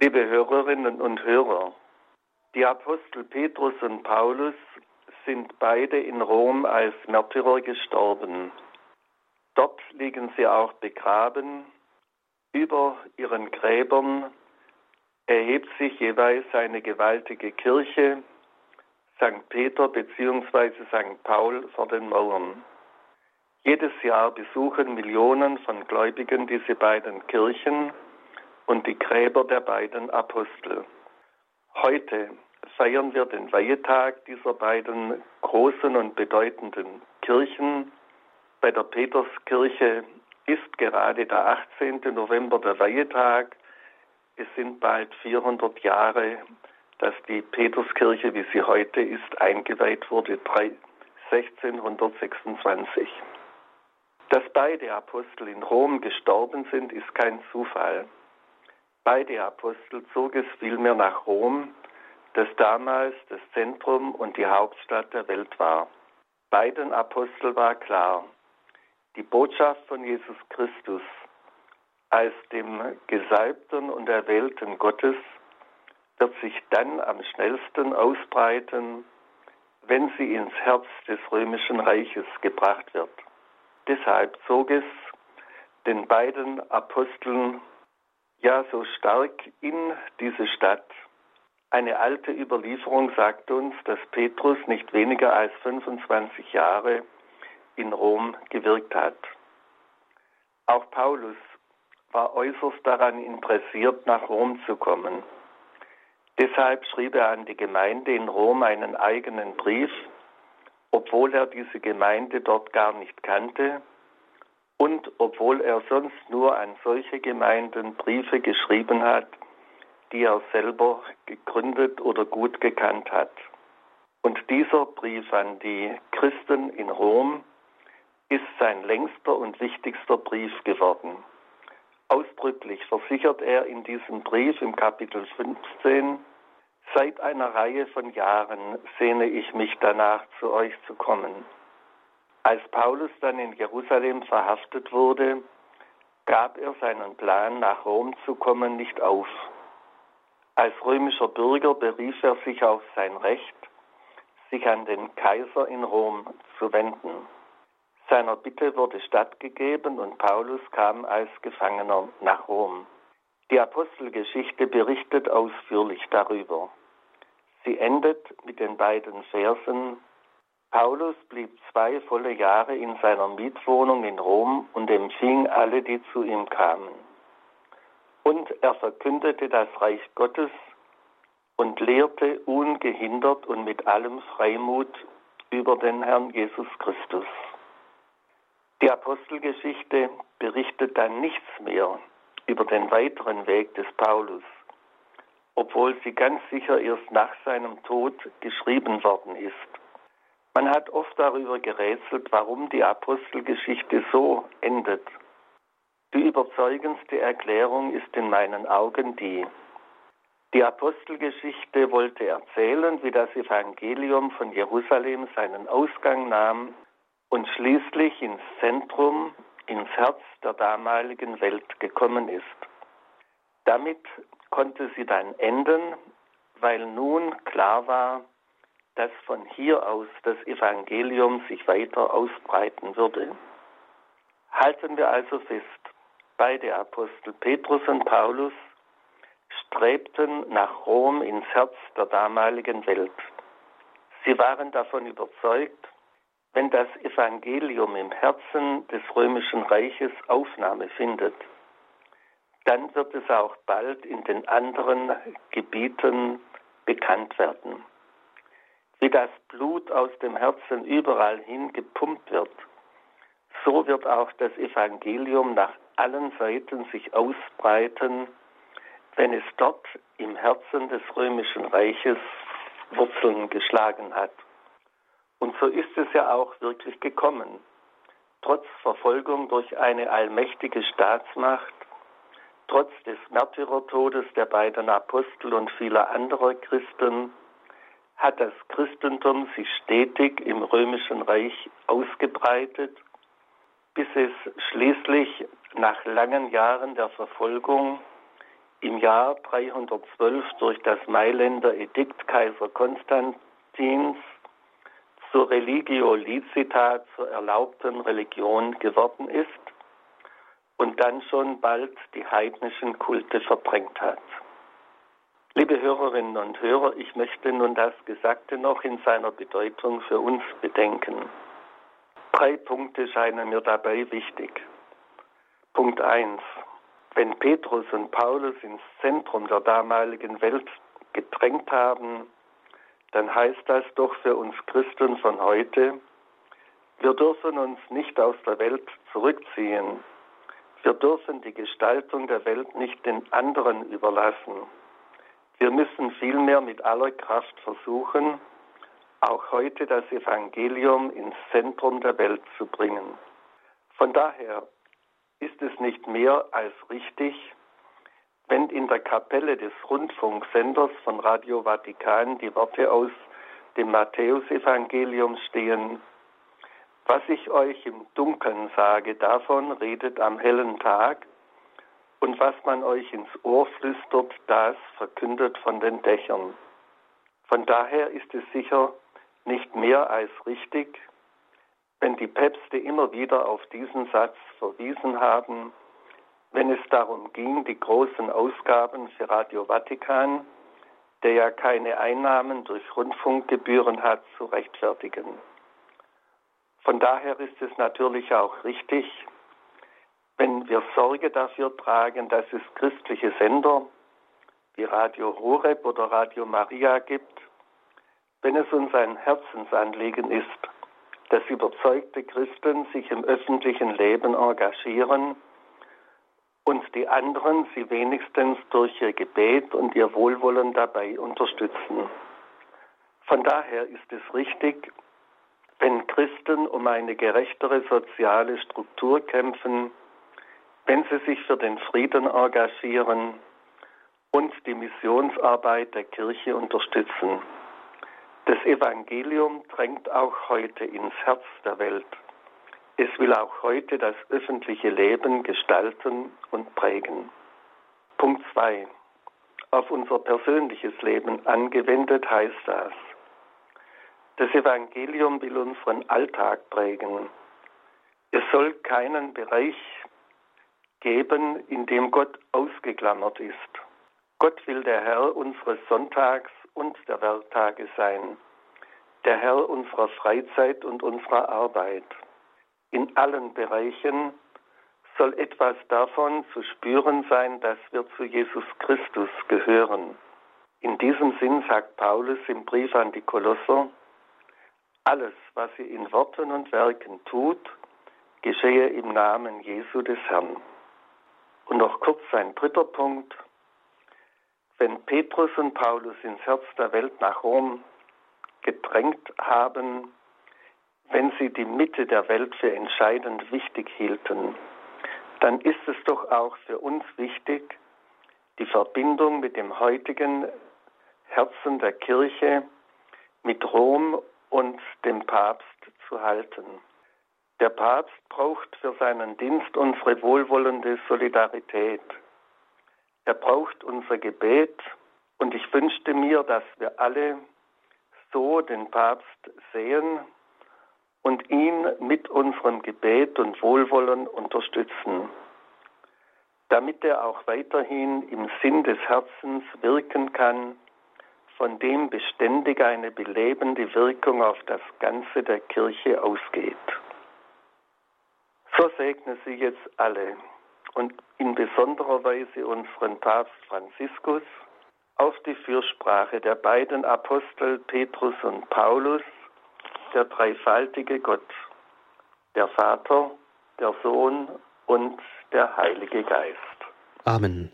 Liebe Hörerinnen und Hörer, die Apostel Petrus und Paulus sind beide in Rom als Märtyrer gestorben. Dort liegen sie auch begraben. Über ihren Gräbern erhebt sich jeweils eine gewaltige Kirche, St. Peter bzw. St. Paul vor den Mauern. Jedes Jahr besuchen Millionen von Gläubigen diese beiden Kirchen und die Gräber der beiden Apostel. Heute feiern wir den Weihetag dieser beiden großen und bedeutenden Kirchen. Bei der Peterskirche ist gerade der 18. November der Weihetag. Es sind bald 400 Jahre, dass die Peterskirche, wie sie heute ist, eingeweiht wurde, 1626. Dass beide Apostel in Rom gestorben sind, ist kein Zufall. Beide Apostel zog es vielmehr nach Rom, das damals das Zentrum und die Hauptstadt der Welt war. Beiden Apostel war klar, die Botschaft von Jesus Christus als dem Gesalbten und Erwählten Gottes wird sich dann am schnellsten ausbreiten, wenn sie ins Herz des römischen Reiches gebracht wird. Deshalb zog es den beiden Aposteln ja so stark in diese Stadt. Eine alte Überlieferung sagt uns, dass Petrus nicht weniger als 25 Jahre in Rom gewirkt hat. Auch Paulus war äußerst daran interessiert, nach Rom zu kommen. Deshalb schrieb er an die Gemeinde in Rom einen eigenen Brief, obwohl er diese Gemeinde dort gar nicht kannte und obwohl er sonst nur an solche Gemeinden Briefe geschrieben hat, die er selber gegründet oder gut gekannt hat. Und dieser Brief an die Christen in Rom ist sein längster und wichtigster Brief geworden. Ausdrücklich versichert er in diesem Brief im Kapitel 15, Seit einer Reihe von Jahren sehne ich mich danach, zu euch zu kommen. Als Paulus dann in Jerusalem verhaftet wurde, gab er seinen Plan, nach Rom zu kommen, nicht auf. Als römischer Bürger berief er sich auf sein Recht, sich an den Kaiser in Rom zu wenden. Seiner Bitte wurde stattgegeben und Paulus kam als Gefangener nach Rom. Die Apostelgeschichte berichtet ausführlich darüber. Sie endet mit den beiden Versen. Paulus blieb zwei volle Jahre in seiner Mietwohnung in Rom und empfing alle, die zu ihm kamen. Und er verkündete das Reich Gottes und lehrte ungehindert und mit allem Freimut über den Herrn Jesus Christus. Die Apostelgeschichte berichtet dann nichts mehr über den weiteren Weg des Paulus obwohl sie ganz sicher erst nach seinem Tod geschrieben worden ist. Man hat oft darüber gerätselt, warum die Apostelgeschichte so endet. Die überzeugendste Erklärung ist in meinen Augen die, die Apostelgeschichte wollte erzählen, wie das Evangelium von Jerusalem seinen Ausgang nahm und schließlich ins Zentrum, ins Herz der damaligen Welt gekommen ist. Damit konnte sie dann enden, weil nun klar war, dass von hier aus das Evangelium sich weiter ausbreiten würde. Halten wir also fest, beide Apostel Petrus und Paulus strebten nach Rom ins Herz der damaligen Welt. Sie waren davon überzeugt, wenn das Evangelium im Herzen des römischen Reiches Aufnahme findet, dann wird es auch bald in den anderen Gebieten bekannt werden. Wie das Blut aus dem Herzen überall hin gepumpt wird, so wird auch das Evangelium nach allen Seiten sich ausbreiten, wenn es dort im Herzen des römischen Reiches Wurzeln geschlagen hat. Und so ist es ja auch wirklich gekommen. Trotz Verfolgung durch eine allmächtige Staatsmacht Trotz des Märtyrertodes der beiden Apostel und vieler anderer Christen hat das Christentum sich stetig im römischen Reich ausgebreitet, bis es schließlich nach langen Jahren der Verfolgung im Jahr 312 durch das Mailänder Edikt Kaiser Konstantins zur Religio licita, zur erlaubten Religion geworden ist und dann schon bald die heidnischen Kulte verdrängt hat. Liebe Hörerinnen und Hörer, ich möchte nun das Gesagte noch in seiner Bedeutung für uns bedenken. Drei Punkte scheinen mir dabei wichtig. Punkt 1. Wenn Petrus und Paulus ins Zentrum der damaligen Welt gedrängt haben, dann heißt das doch für uns Christen von heute, wir dürfen uns nicht aus der Welt zurückziehen. Wir dürfen die Gestaltung der Welt nicht den anderen überlassen. Wir müssen vielmehr mit aller Kraft versuchen, auch heute das Evangelium ins Zentrum der Welt zu bringen. Von daher ist es nicht mehr als richtig, wenn in der Kapelle des Rundfunksenders von Radio Vatikan die Worte aus dem Matthäusevangelium stehen, was ich euch im Dunkeln sage, davon redet am hellen Tag, und was man euch ins Ohr flüstert, das verkündet von den Dächern. Von daher ist es sicher nicht mehr als richtig, wenn die Päpste immer wieder auf diesen Satz verwiesen haben, wenn es darum ging, die großen Ausgaben für Radio Vatikan, der ja keine Einnahmen durch Rundfunkgebühren hat, zu rechtfertigen. Von daher ist es natürlich auch richtig, wenn wir Sorge dafür tragen, dass es christliche Sender wie Radio Horeb oder Radio Maria gibt, wenn es uns ein Herzensanliegen ist, dass überzeugte Christen sich im öffentlichen Leben engagieren und die anderen sie wenigstens durch ihr Gebet und ihr Wohlwollen dabei unterstützen. Von daher ist es richtig, wenn Christen um eine gerechtere soziale Struktur kämpfen, wenn sie sich für den Frieden engagieren und die Missionsarbeit der Kirche unterstützen. Das Evangelium drängt auch heute ins Herz der Welt. Es will auch heute das öffentliche Leben gestalten und prägen. Punkt 2. Auf unser persönliches Leben angewendet heißt das. Das Evangelium will unseren Alltag prägen. Es soll keinen Bereich geben, in dem Gott ausgeklammert ist. Gott will der Herr unseres Sonntags und der Werktage sein, der Herr unserer Freizeit und unserer Arbeit. In allen Bereichen soll etwas davon zu spüren sein, dass wir zu Jesus Christus gehören. In diesem Sinn sagt Paulus im Brief an die Kolosser, alles, was ihr in Worten und Werken tut, geschehe im Namen Jesu des Herrn. Und noch kurz ein dritter Punkt. Wenn Petrus und Paulus ins Herz der Welt nach Rom gedrängt haben, wenn sie die Mitte der Welt für entscheidend wichtig hielten, dann ist es doch auch für uns wichtig, die Verbindung mit dem heutigen Herzen der Kirche, mit Rom und dem Papst zu halten. Der Papst braucht für seinen Dienst unsere wohlwollende Solidarität. Er braucht unser Gebet und ich wünschte mir, dass wir alle so den Papst sehen und ihn mit unserem Gebet und Wohlwollen unterstützen, damit er auch weiterhin im Sinn des Herzens wirken kann, von dem beständig eine belebende Wirkung auf das Ganze der Kirche ausgeht. So segne sie jetzt alle und in besonderer Weise unseren Papst Franziskus auf die Fürsprache der beiden Apostel Petrus und Paulus, der dreifaltige Gott, der Vater, der Sohn und der Heilige Geist. Amen.